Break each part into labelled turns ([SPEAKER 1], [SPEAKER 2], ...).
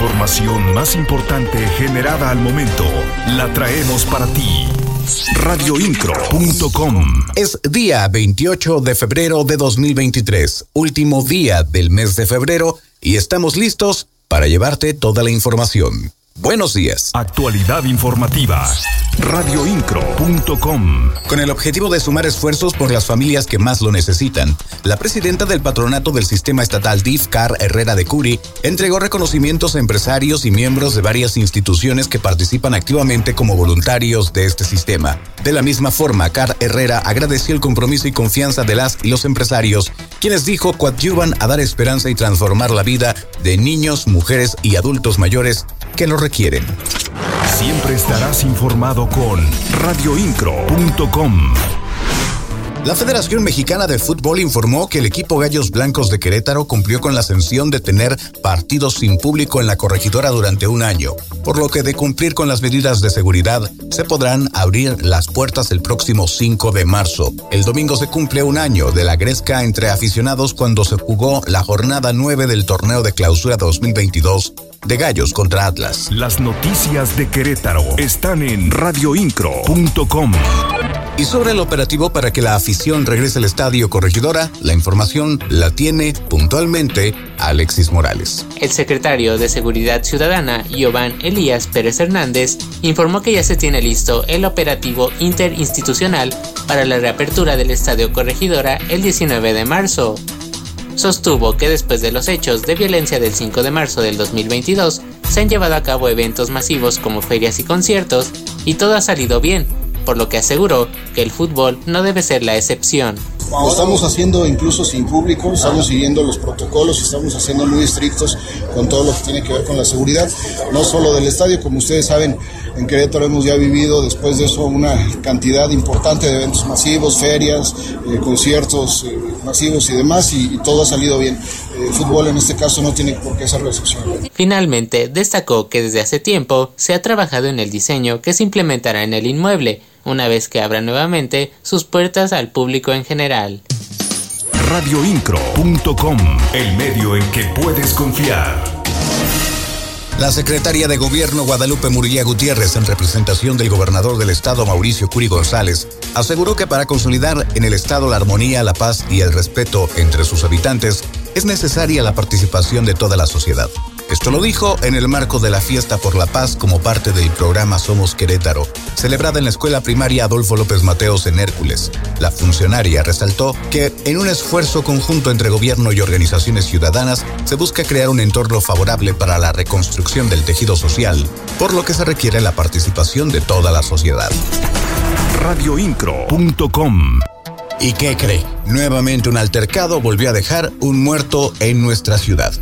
[SPEAKER 1] información más importante generada al momento la traemos para ti. Radioincro.com
[SPEAKER 2] Es día 28 de febrero de 2023, último día del mes de febrero, y estamos listos para llevarte toda la información. Buenos días.
[SPEAKER 1] Actualidad informativa. Radioincro.com.
[SPEAKER 2] Con el objetivo de sumar esfuerzos por las familias que más lo necesitan, la presidenta del patronato del sistema estatal DIF, Car Herrera de Curi, entregó reconocimientos a empresarios y miembros de varias instituciones que participan activamente como voluntarios de este sistema. De la misma forma, Car Herrera agradeció el compromiso y confianza de las y los empresarios, quienes dijo coadyuvan a dar esperanza y transformar la vida de niños, mujeres y adultos mayores que lo requieren.
[SPEAKER 1] Siempre estarás informado con radioincro.com.
[SPEAKER 2] La Federación Mexicana de Fútbol informó que el equipo Gallos Blancos de Querétaro cumplió con la ascensión de tener partidos sin público en la corregidora durante un año, por lo que de cumplir con las medidas de seguridad se podrán abrir las puertas el próximo 5 de marzo. El domingo se cumple un año de la gresca entre aficionados cuando se jugó la jornada 9 del torneo de clausura 2022 de Gallos contra Atlas.
[SPEAKER 1] Las noticias de Querétaro están en radioincro.com.
[SPEAKER 2] Y sobre el operativo para que la afición regrese al estadio Corregidora, la información la tiene puntualmente Alexis Morales.
[SPEAKER 3] El secretario de Seguridad Ciudadana, Giovanni Elías Pérez Hernández, informó que ya se tiene listo el operativo interinstitucional para la reapertura del estadio Corregidora el 19 de marzo sostuvo que después de los hechos de violencia del 5 de marzo del 2022, se han llevado a cabo eventos masivos como ferias y conciertos, y todo ha salido bien, por lo que aseguró que el fútbol no debe ser la excepción.
[SPEAKER 4] Lo estamos haciendo incluso sin público, estamos siguiendo los protocolos, estamos haciendo muy estrictos con todo lo que tiene que ver con la seguridad, no solo del estadio, como ustedes saben, en Querétaro hemos ya vivido después de eso una cantidad importante de eventos masivos, ferias, eh, conciertos eh, masivos y demás, y, todo ha salido bien. El eh, fútbol en este caso no tiene por qué ser la excepción.
[SPEAKER 3] Finalmente, destacó que desde hace tiempo se ha trabajado en el diseño que se implementará en el inmueble, una vez que abra nuevamente sus puertas al público en general.
[SPEAKER 1] Radioincro.com, el medio en que puedes confiar.
[SPEAKER 2] La secretaria de Gobierno Guadalupe Murguía Gutiérrez, en representación del gobernador del estado Mauricio Curi González, aseguró que para consolidar en el estado la armonía, la paz y el respeto entre sus habitantes, es necesaria la participación de toda la sociedad. Esto lo dijo en el marco de la Fiesta por la Paz como parte del programa Somos Querétaro, celebrada en la escuela primaria Adolfo López Mateos en Hércules. La funcionaria resaltó que en un esfuerzo conjunto entre gobierno y organizaciones ciudadanas se busca crear un entorno favorable para la reconstrucción del tejido social, por lo que se requiere la participación de toda la sociedad.
[SPEAKER 1] Radioincro.com
[SPEAKER 2] ¿Y qué cree? Nuevamente un altercado volvió a dejar un muerto en nuestra ciudad.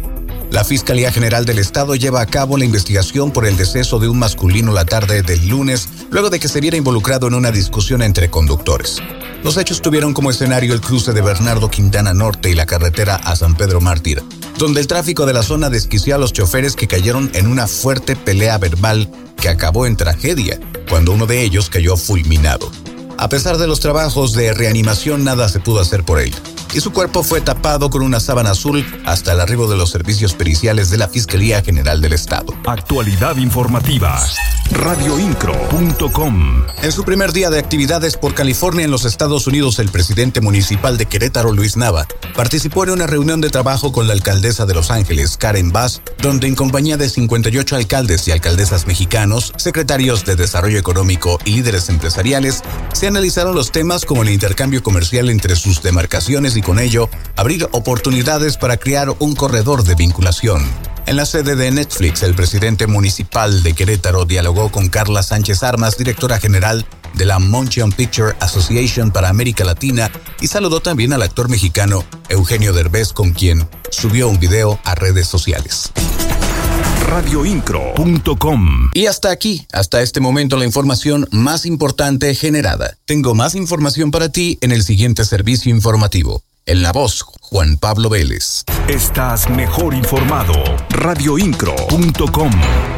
[SPEAKER 2] La Fiscalía General del Estado lleva a cabo la investigación por el deceso de un masculino la tarde del lunes, luego de que se viera involucrado en una discusión entre conductores. Los hechos tuvieron como escenario el cruce de Bernardo Quintana Norte y la carretera a San Pedro Mártir, donde el tráfico de la zona desquició a los choferes que cayeron en una fuerte pelea verbal que acabó en tragedia, cuando uno de ellos cayó fulminado. A pesar de los trabajos de reanimación, nada se pudo hacer por él y su cuerpo fue tapado con una sábana azul hasta el arribo de los servicios periciales de la Fiscalía General del Estado.
[SPEAKER 1] Actualidad informativa. Radioincro.com.
[SPEAKER 2] En su primer día de actividades por California en los Estados Unidos, el presidente municipal de Querétaro, Luis Nava, participó en una reunión de trabajo con la alcaldesa de Los Ángeles, Karen Bass, donde en compañía de 58 alcaldes y alcaldesas mexicanos, secretarios de Desarrollo Económico y líderes empresariales, se analizaron los temas como el intercambio comercial entre sus demarcaciones y con ello abrir oportunidades para crear un corredor de vinculación. En la sede de Netflix, el presidente municipal de Querétaro dialogó con Carla Sánchez Armas, directora general de la Motion Picture Association para América Latina, y saludó también al actor mexicano Eugenio Derbez, con quien subió un video a redes sociales
[SPEAKER 1] radioincro.com.
[SPEAKER 2] Y hasta aquí, hasta este momento la información más importante generada. Tengo más información para ti en el siguiente servicio informativo. En la voz, Juan Pablo Vélez.
[SPEAKER 1] Estás mejor informado. Radioincro.com.